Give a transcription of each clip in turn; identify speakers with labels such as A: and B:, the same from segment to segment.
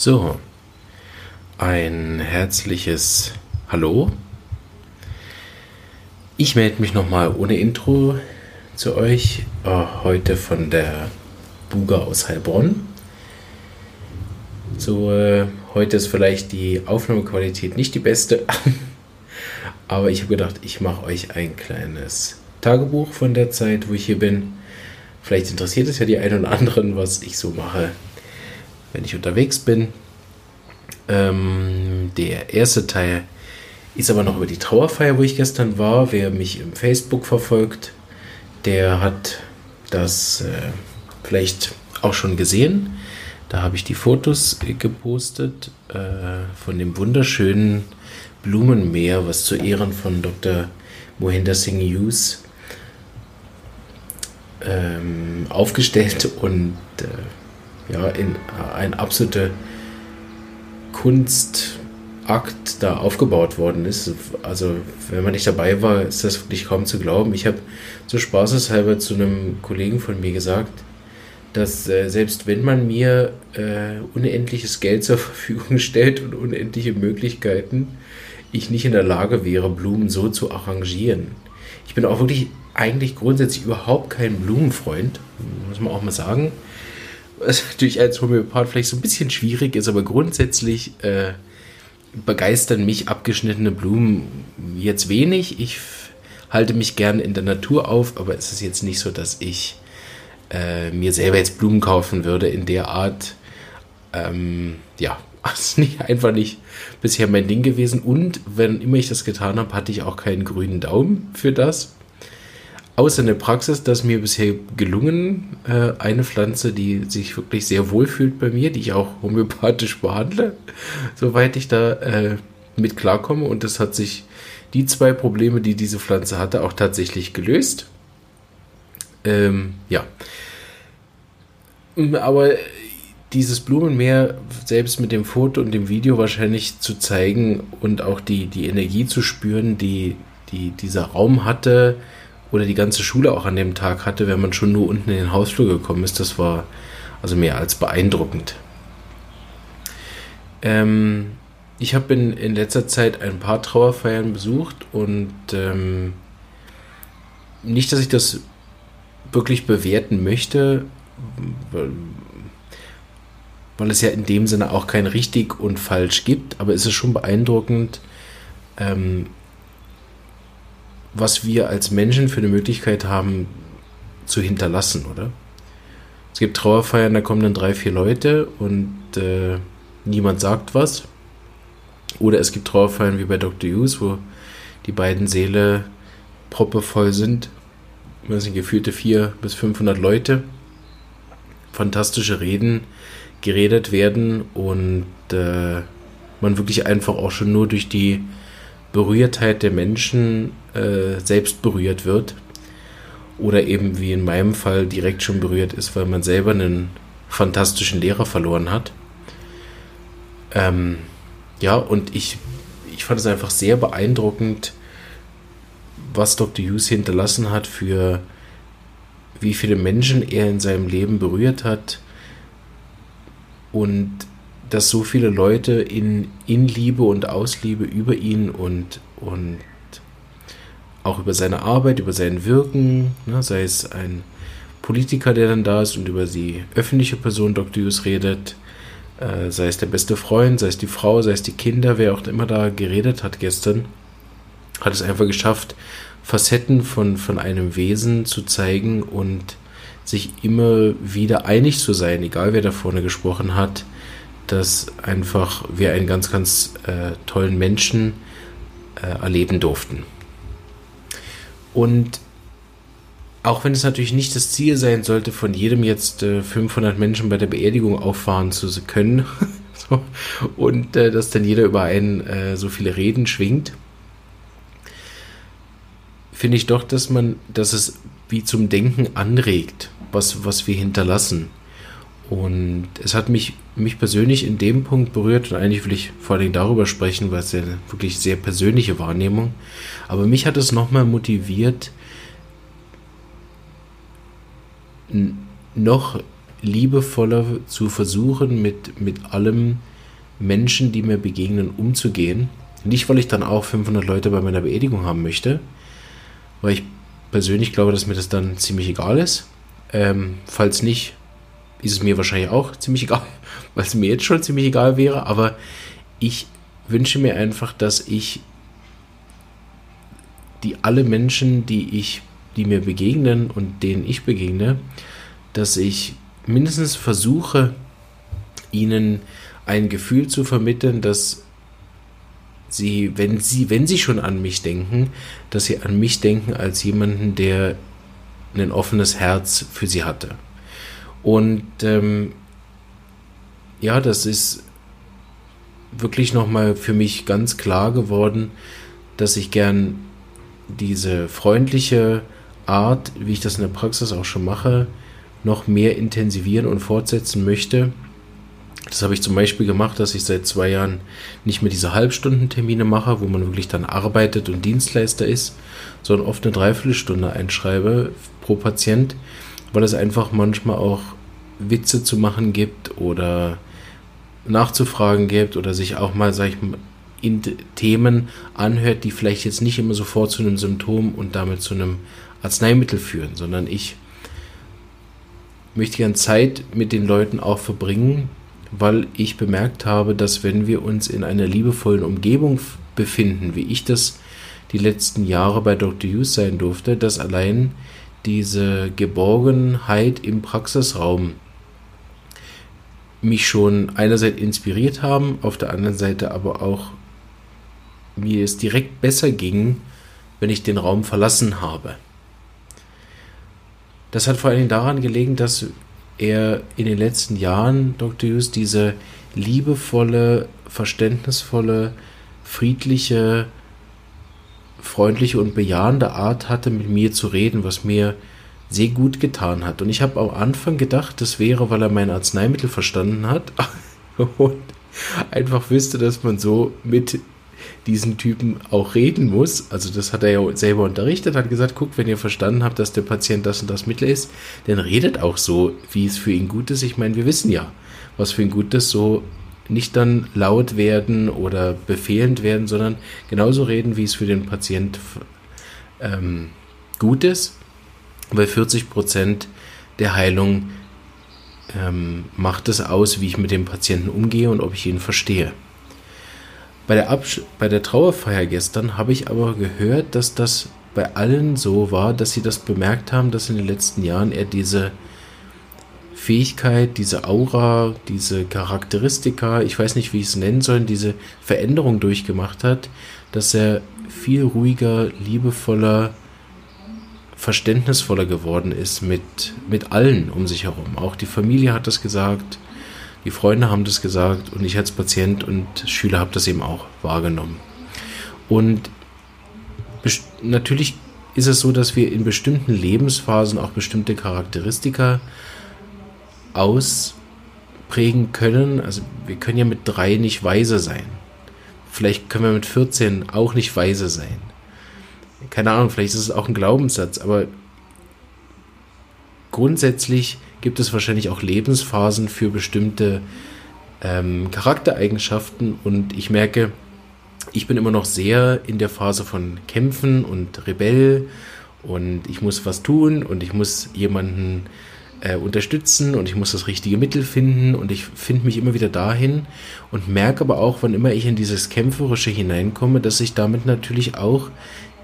A: So, ein herzliches Hallo. Ich melde mich nochmal ohne Intro zu euch, äh, heute von der Buga aus Heilbronn. So, äh, heute ist vielleicht die Aufnahmequalität nicht die beste, aber ich habe gedacht, ich mache euch ein kleines Tagebuch von der Zeit, wo ich hier bin. Vielleicht interessiert es ja die einen oder anderen, was ich so mache wenn ich unterwegs bin. Ähm, der erste Teil ist aber noch über die Trauerfeier, wo ich gestern war. Wer mich im Facebook verfolgt, der hat das äh, vielleicht auch schon gesehen. Da habe ich die Fotos gepostet äh, von dem wunderschönen Blumenmeer, was zu Ehren von Dr. Mohinder Singh Hughes ähm, aufgestellt und äh, ja, in ein absoluter Kunstakt da aufgebaut worden ist. Also, wenn man nicht dabei war, ist das wirklich kaum zu glauben. Ich habe so spaßeshalber zu einem Kollegen von mir gesagt, dass äh, selbst wenn man mir äh, unendliches Geld zur Verfügung stellt und unendliche Möglichkeiten, ich nicht in der Lage wäre, Blumen so zu arrangieren. Ich bin auch wirklich eigentlich grundsätzlich überhaupt kein Blumenfreund, muss man auch mal sagen was natürlich als Homöopath vielleicht so ein bisschen schwierig ist, aber grundsätzlich äh, begeistern mich abgeschnittene Blumen jetzt wenig. Ich halte mich gern in der Natur auf, aber es ist jetzt nicht so, dass ich äh, mir selber jetzt Blumen kaufen würde in der Art. Ähm, ja, ist nicht, einfach nicht bisher mein Ding gewesen. Und wenn immer ich das getan habe, hatte ich auch keinen grünen Daumen für das außer in der Praxis, dass mir bisher gelungen, äh, eine Pflanze, die sich wirklich sehr wohl fühlt bei mir, die ich auch homöopathisch behandle, soweit ich da äh, mit klarkomme. Und das hat sich die zwei Probleme, die diese Pflanze hatte, auch tatsächlich gelöst. Ähm, ja. Aber dieses Blumenmeer selbst mit dem Foto und dem Video wahrscheinlich zu zeigen und auch die, die Energie zu spüren, die, die dieser Raum hatte, oder die ganze Schule auch an dem Tag hatte, wenn man schon nur unten in den Hausflur gekommen ist. Das war also mehr als beeindruckend. Ähm, ich habe in, in letzter Zeit ein paar Trauerfeiern besucht und ähm, nicht, dass ich das wirklich bewerten möchte, weil, weil es ja in dem Sinne auch kein richtig und falsch gibt, aber es ist schon beeindruckend, ähm, was wir als Menschen für eine Möglichkeit haben zu hinterlassen, oder? Es gibt Trauerfeiern, da kommen dann drei, vier Leute und äh, niemand sagt was. Oder es gibt Trauerfeiern wie bei Dr. Hughes, wo die beiden Seele proppevoll sind. Das sind gefühlte vier bis 500 Leute. Fantastische Reden geredet werden und äh, man wirklich einfach auch schon nur durch die Berührtheit der Menschen äh, selbst berührt wird. Oder eben wie in meinem Fall direkt schon berührt ist, weil man selber einen fantastischen Lehrer verloren hat. Ähm, ja, und ich, ich fand es einfach sehr beeindruckend, was Dr. Hughes hinterlassen hat, für wie viele Menschen er in seinem Leben berührt hat und dass so viele Leute in, in Liebe und Ausliebe über ihn und, und auch über seine Arbeit, über sein Wirken, ne, sei es ein Politiker, der dann da ist und über die öffentliche Person Dr. Hughes redet, äh, sei es der beste Freund, sei es die Frau, sei es die Kinder, wer auch immer da geredet hat gestern, hat es einfach geschafft, Facetten von, von einem Wesen zu zeigen und sich immer wieder einig zu sein, egal wer da vorne gesprochen hat, dass einfach wir einen ganz, ganz äh, tollen Menschen äh, erleben durften. Und auch wenn es natürlich nicht das Ziel sein sollte, von jedem jetzt äh, 500 Menschen bei der Beerdigung auffahren zu können so, und äh, dass dann jeder über einen äh, so viele Reden schwingt, finde ich doch, dass man, dass es wie zum Denken anregt, was, was wir hinterlassen. Und es hat mich, mich persönlich in dem Punkt berührt und eigentlich will ich vor allem darüber sprechen, weil es ja wirklich sehr persönliche Wahrnehmung. Aber mich hat es nochmal motiviert, noch liebevoller zu versuchen, mit, mit allem Menschen, die mir begegnen, umzugehen. Nicht, weil ich dann auch 500 Leute bei meiner Beerdigung haben möchte, weil ich persönlich glaube, dass mir das dann ziemlich egal ist. Ähm, falls nicht, ist es mir wahrscheinlich auch ziemlich egal, weil es mir jetzt schon ziemlich egal wäre, aber ich wünsche mir einfach, dass ich die alle Menschen, die ich, die mir begegnen und denen ich begegne, dass ich mindestens versuche, ihnen ein Gefühl zu vermitteln, dass sie, wenn sie, wenn sie schon an mich denken, dass sie an mich denken als jemanden, der ein offenes Herz für sie hatte. Und ähm, ja, das ist wirklich nochmal für mich ganz klar geworden, dass ich gern diese freundliche Art, wie ich das in der Praxis auch schon mache, noch mehr intensivieren und fortsetzen möchte. Das habe ich zum Beispiel gemacht, dass ich seit zwei Jahren nicht mehr diese Halbstundentermine mache, wo man wirklich dann arbeitet und Dienstleister ist, sondern oft eine Dreiviertelstunde einschreibe pro Patient, weil es einfach manchmal auch Witze zu machen gibt oder nachzufragen gibt oder sich auch mal, sag ich mal, in Themen anhört, die vielleicht jetzt nicht immer sofort zu einem Symptom und damit zu einem Arzneimittel führen, sondern ich möchte gern Zeit mit den Leuten auch verbringen, weil ich bemerkt habe, dass wenn wir uns in einer liebevollen Umgebung befinden, wie ich das die letzten Jahre bei Dr. Hughes sein durfte, dass allein diese Geborgenheit im Praxisraum mich schon einerseits inspiriert haben, auf der anderen Seite aber auch mir es direkt besser ging, wenn ich den Raum verlassen habe. Das hat vor allen Dingen daran gelegen, dass er in den letzten Jahren, Dr. Hughes, diese liebevolle, verständnisvolle, friedliche, freundliche und bejahende Art hatte, mit mir zu reden, was mir sehr gut getan hat. Und ich habe am Anfang gedacht, das wäre, weil er mein Arzneimittel verstanden hat und einfach wüsste, dass man so mit diesen Typen auch reden muss. Also das hat er ja selber unterrichtet, hat gesagt, guckt, wenn ihr verstanden habt, dass der Patient das und das Mittel ist, dann redet auch so, wie es für ihn gut ist. Ich meine, wir wissen ja, was für ihn gut ist, so nicht dann laut werden oder befehlend werden, sondern genauso reden, wie es für den Patient ähm, gut ist weil 40 Prozent der Heilung ähm, macht es aus, wie ich mit dem Patienten umgehe und ob ich ihn verstehe. Bei der, Absch bei der Trauerfeier gestern habe ich aber gehört, dass das bei allen so war, dass sie das bemerkt haben, dass in den letzten Jahren er diese Fähigkeit, diese Aura, diese Charakteristika, ich weiß nicht, wie ich es nennen soll, diese Veränderung durchgemacht hat, dass er viel ruhiger, liebevoller, verständnisvoller geworden ist mit, mit allen um sich herum. Auch die Familie hat das gesagt, die Freunde haben das gesagt und ich als Patient und Schüler habe das eben auch wahrgenommen. Und natürlich ist es so, dass wir in bestimmten Lebensphasen auch bestimmte Charakteristika ausprägen können. Also wir können ja mit drei nicht weise sein. Vielleicht können wir mit 14 auch nicht weise sein keine Ahnung, vielleicht ist es auch ein Glaubenssatz, aber grundsätzlich gibt es wahrscheinlich auch Lebensphasen für bestimmte ähm, Charaktereigenschaften und ich merke, ich bin immer noch sehr in der Phase von Kämpfen und Rebell und ich muss was tun und ich muss jemanden äh, unterstützen und ich muss das richtige Mittel finden und ich finde mich immer wieder dahin und merke aber auch, wann immer ich in dieses Kämpferische hineinkomme, dass ich damit natürlich auch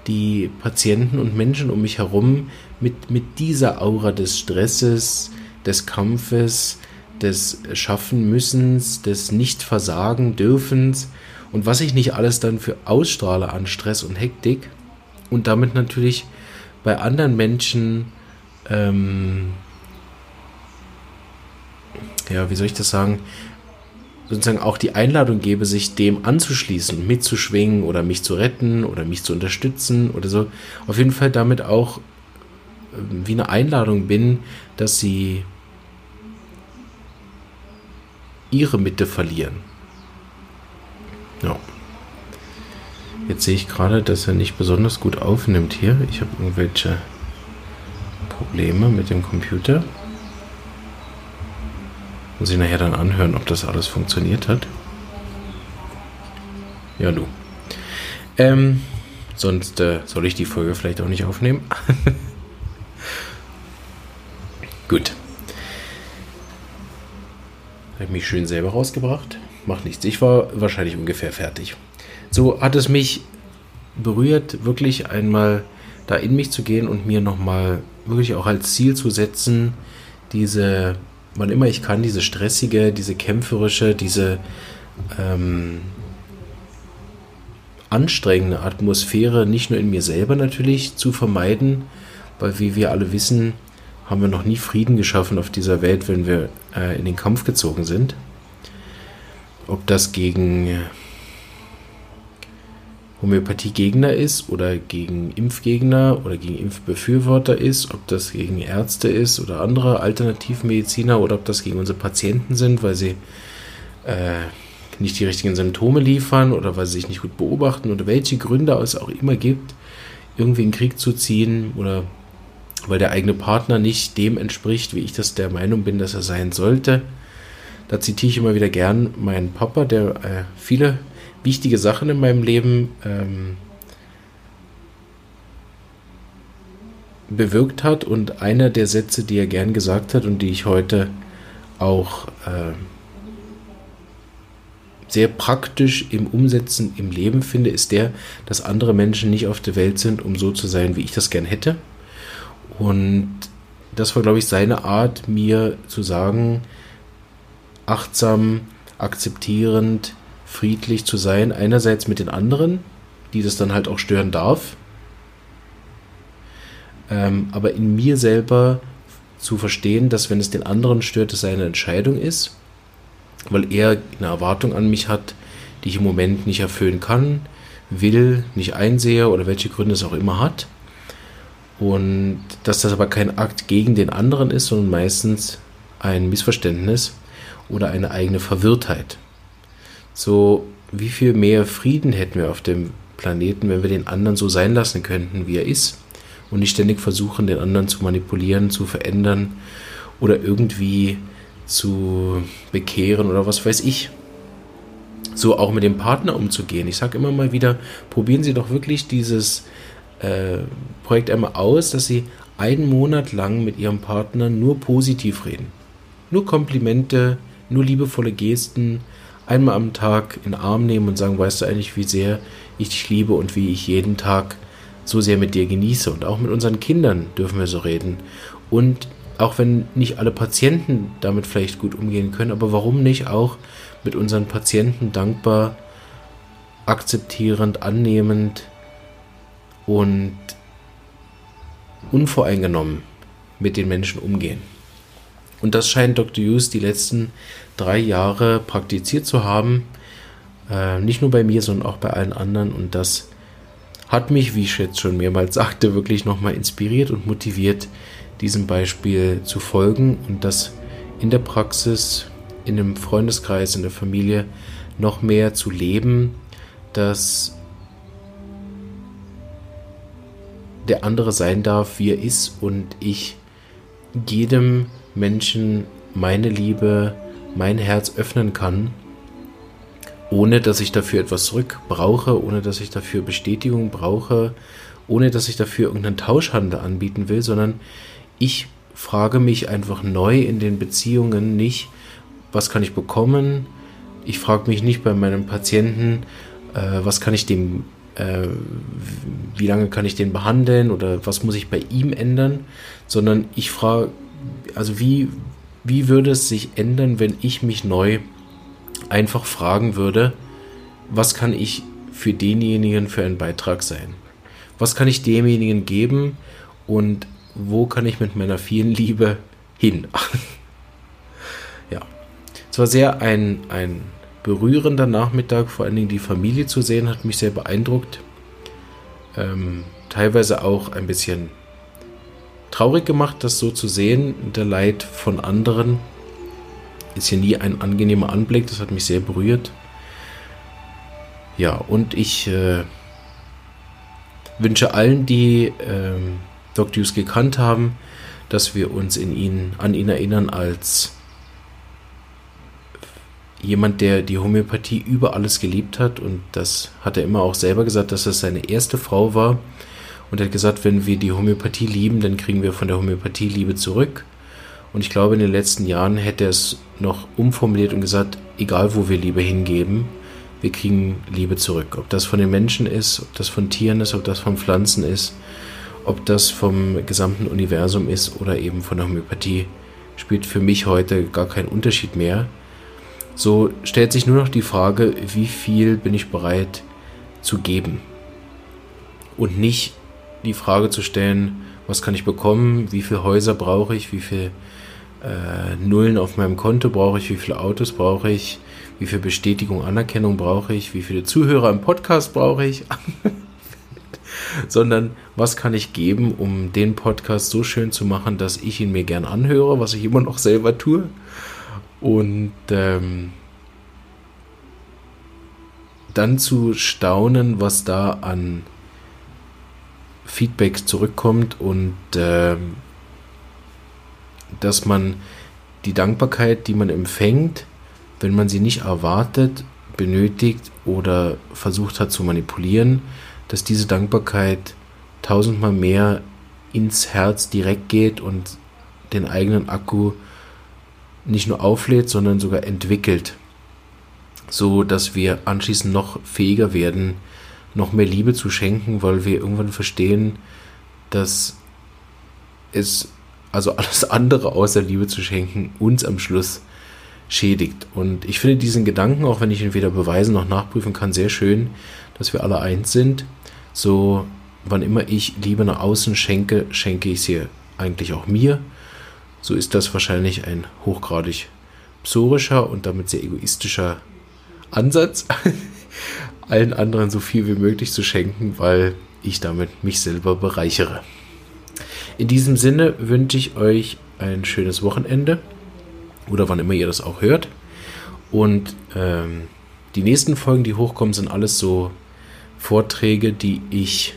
A: die Patienten und Menschen um mich herum mit, mit dieser Aura des Stresses, des Kampfes, des Schaffen müssens, des Nicht-Versagen dürfens und was ich nicht alles dann für ausstrahle an Stress und Hektik und damit natürlich bei anderen Menschen, ähm, ja, wie soll ich das sagen, sozusagen auch die Einladung gebe, sich dem anzuschließen, mitzuschwingen oder mich zu retten oder mich zu unterstützen oder so. Auf jeden Fall damit auch ähm, wie eine Einladung bin, dass sie ihre Mitte verlieren. Ja. Jetzt sehe ich gerade, dass er nicht besonders gut aufnimmt hier. Ich habe irgendwelche Probleme mit dem Computer. Muss ich nachher dann anhören, ob das alles funktioniert hat. Ja, du. Ähm, sonst äh, soll ich die Folge vielleicht auch nicht aufnehmen. Gut. Habe mich schön selber rausgebracht. Macht nichts. Ich war wahrscheinlich ungefähr fertig. So hat es mich berührt, wirklich einmal da in mich zu gehen und mir nochmal wirklich auch als Ziel zu setzen, diese, wann immer ich kann, diese stressige, diese kämpferische, diese ähm, anstrengende Atmosphäre nicht nur in mir selber natürlich zu vermeiden, weil wie wir alle wissen, haben wir noch nie Frieden geschaffen auf dieser Welt, wenn wir äh, in den Kampf gezogen sind. Ob das gegen Homöopathiegegner ist oder gegen Impfgegner oder gegen Impfbefürworter ist, ob das gegen Ärzte ist oder andere Alternativmediziner oder ob das gegen unsere Patienten sind, weil sie äh, nicht die richtigen Symptome liefern oder weil sie sich nicht gut beobachten oder welche Gründe es auch immer gibt, irgendwie in Krieg zu ziehen oder weil der eigene Partner nicht dem entspricht, wie ich das der Meinung bin, dass er sein sollte. Da zitiere ich immer wieder gern meinen Papa, der äh, viele wichtige Sachen in meinem Leben ähm, bewirkt hat und einer der Sätze, die er gern gesagt hat und die ich heute auch äh, sehr praktisch im Umsetzen im Leben finde, ist der, dass andere Menschen nicht auf der Welt sind, um so zu sein, wie ich das gern hätte. Und das war, glaube ich, seine Art, mir zu sagen, achtsam, akzeptierend, friedlich zu sein. Einerseits mit den anderen, die das dann halt auch stören darf. Ähm, aber in mir selber zu verstehen, dass wenn es den anderen stört, es seine Entscheidung ist, weil er eine Erwartung an mich hat, die ich im Moment nicht erfüllen kann, will, nicht einsehe oder welche Gründe es auch immer hat. Und dass das aber kein Akt gegen den anderen ist, sondern meistens ein Missverständnis oder eine eigene Verwirrtheit. So, wie viel mehr Frieden hätten wir auf dem Planeten, wenn wir den anderen so sein lassen könnten, wie er ist und nicht ständig versuchen, den anderen zu manipulieren, zu verändern oder irgendwie zu bekehren oder was weiß ich. So auch mit dem Partner umzugehen. Ich sage immer mal wieder, probieren Sie doch wirklich dieses äh, Projekt einmal aus, dass Sie einen Monat lang mit Ihrem Partner nur positiv reden. Nur Komplimente, nur liebevolle Gesten, einmal am Tag in den Arm nehmen und sagen, weißt du eigentlich, wie sehr ich dich liebe und wie ich jeden Tag so sehr mit dir genieße. Und auch mit unseren Kindern dürfen wir so reden. Und auch wenn nicht alle Patienten damit vielleicht gut umgehen können, aber warum nicht auch mit unseren Patienten dankbar, akzeptierend, annehmend und unvoreingenommen mit den Menschen umgehen. Und das scheint Dr. Hughes die letzten drei Jahre praktiziert zu haben. Äh, nicht nur bei mir, sondern auch bei allen anderen. Und das hat mich, wie ich jetzt schon mehrmals sagte, wirklich nochmal inspiriert und motiviert, diesem Beispiel zu folgen und das in der Praxis, in dem Freundeskreis, in der Familie noch mehr zu leben, dass der andere sein darf, wie er ist und ich jedem Menschen meine Liebe, mein Herz öffnen kann, ohne dass ich dafür etwas zurück brauche, ohne dass ich dafür Bestätigung brauche, ohne dass ich dafür irgendeinen Tauschhandel anbieten will, sondern ich frage mich einfach neu in den Beziehungen nicht, was kann ich bekommen? Ich frage mich nicht bei meinem Patienten, äh, was kann ich dem, äh, wie lange kann ich den behandeln oder was muss ich bei ihm ändern, sondern ich frage, also wie, wie würde es sich ändern, wenn ich mich neu einfach fragen würde, was kann ich für denjenigen für einen Beitrag sein? Was kann ich demjenigen geben und wo kann ich mit meiner vielen Liebe hin? ja, es war sehr ein, ein berührender Nachmittag, vor allen Dingen die Familie zu sehen, hat mich sehr beeindruckt. Ähm, teilweise auch ein bisschen traurig gemacht, das so zu sehen, der Leid von anderen. Ist ja nie ein angenehmer Anblick, das hat mich sehr berührt. Ja, und ich äh, wünsche allen, die äh, Dr. Hughes gekannt haben, dass wir uns in ihn, an ihn erinnern als jemand, der die Homöopathie über alles geliebt hat und das hat er immer auch selber gesagt, dass das seine erste Frau war und hat gesagt, wenn wir die Homöopathie lieben, dann kriegen wir von der Homöopathie Liebe zurück. Und ich glaube, in den letzten Jahren hätte er es noch umformuliert und gesagt, egal wo wir Liebe hingeben, wir kriegen Liebe zurück. Ob das von den Menschen ist, ob das von Tieren ist, ob das von Pflanzen ist, ob das vom gesamten Universum ist oder eben von der Homöopathie, spielt für mich heute gar keinen Unterschied mehr. So stellt sich nur noch die Frage, wie viel bin ich bereit zu geben? Und nicht die Frage zu stellen, was kann ich bekommen, wie viele Häuser brauche ich, wie viele äh, Nullen auf meinem Konto brauche ich, wie viele Autos brauche ich, wie viel Bestätigung, Anerkennung brauche ich, wie viele Zuhörer im Podcast brauche ich, sondern was kann ich geben, um den Podcast so schön zu machen, dass ich ihn mir gern anhöre, was ich immer noch selber tue. Und ähm, dann zu staunen, was da an Feedback zurückkommt und äh, dass man die Dankbarkeit, die man empfängt, wenn man sie nicht erwartet, benötigt oder versucht hat zu manipulieren, dass diese Dankbarkeit tausendmal mehr ins Herz direkt geht und den eigenen Akku nicht nur auflädt, sondern sogar entwickelt, so dass wir anschließend noch fähiger werden, noch mehr Liebe zu schenken, weil wir irgendwann verstehen, dass es, also alles andere außer Liebe zu schenken, uns am Schluss schädigt. Und ich finde diesen Gedanken, auch wenn ich ihn weder beweisen noch nachprüfen kann, sehr schön, dass wir alle eins sind. So, wann immer ich Liebe nach außen schenke, schenke ich sie eigentlich auch mir. So ist das wahrscheinlich ein hochgradig psorischer und damit sehr egoistischer Ansatz. allen anderen so viel wie möglich zu schenken, weil ich damit mich selber bereichere. In diesem Sinne wünsche ich euch ein schönes Wochenende oder wann immer ihr das auch hört. Und ähm, die nächsten Folgen, die hochkommen, sind alles so Vorträge, die ich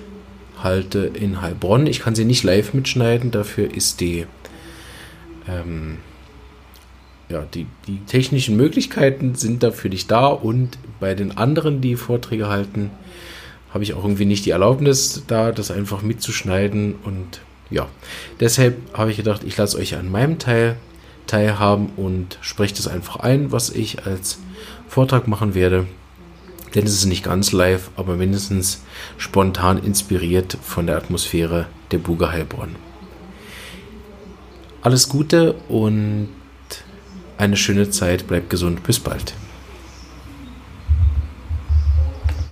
A: halte in Heilbronn. Ich kann sie nicht live mitschneiden, dafür ist die ähm, ja, die, die technischen Möglichkeiten sind dafür nicht da und bei den anderen, die Vorträge halten, habe ich auch irgendwie nicht die Erlaubnis da, das einfach mitzuschneiden und ja, deshalb habe ich gedacht, ich lasse euch an meinem Teil teilhaben und spreche das einfach ein, was ich als Vortrag machen werde. Denn es ist nicht ganz live, aber mindestens spontan inspiriert von der Atmosphäre der Buga Heilbronn. Alles Gute und eine schöne Zeit. Bleibt gesund. Bis bald.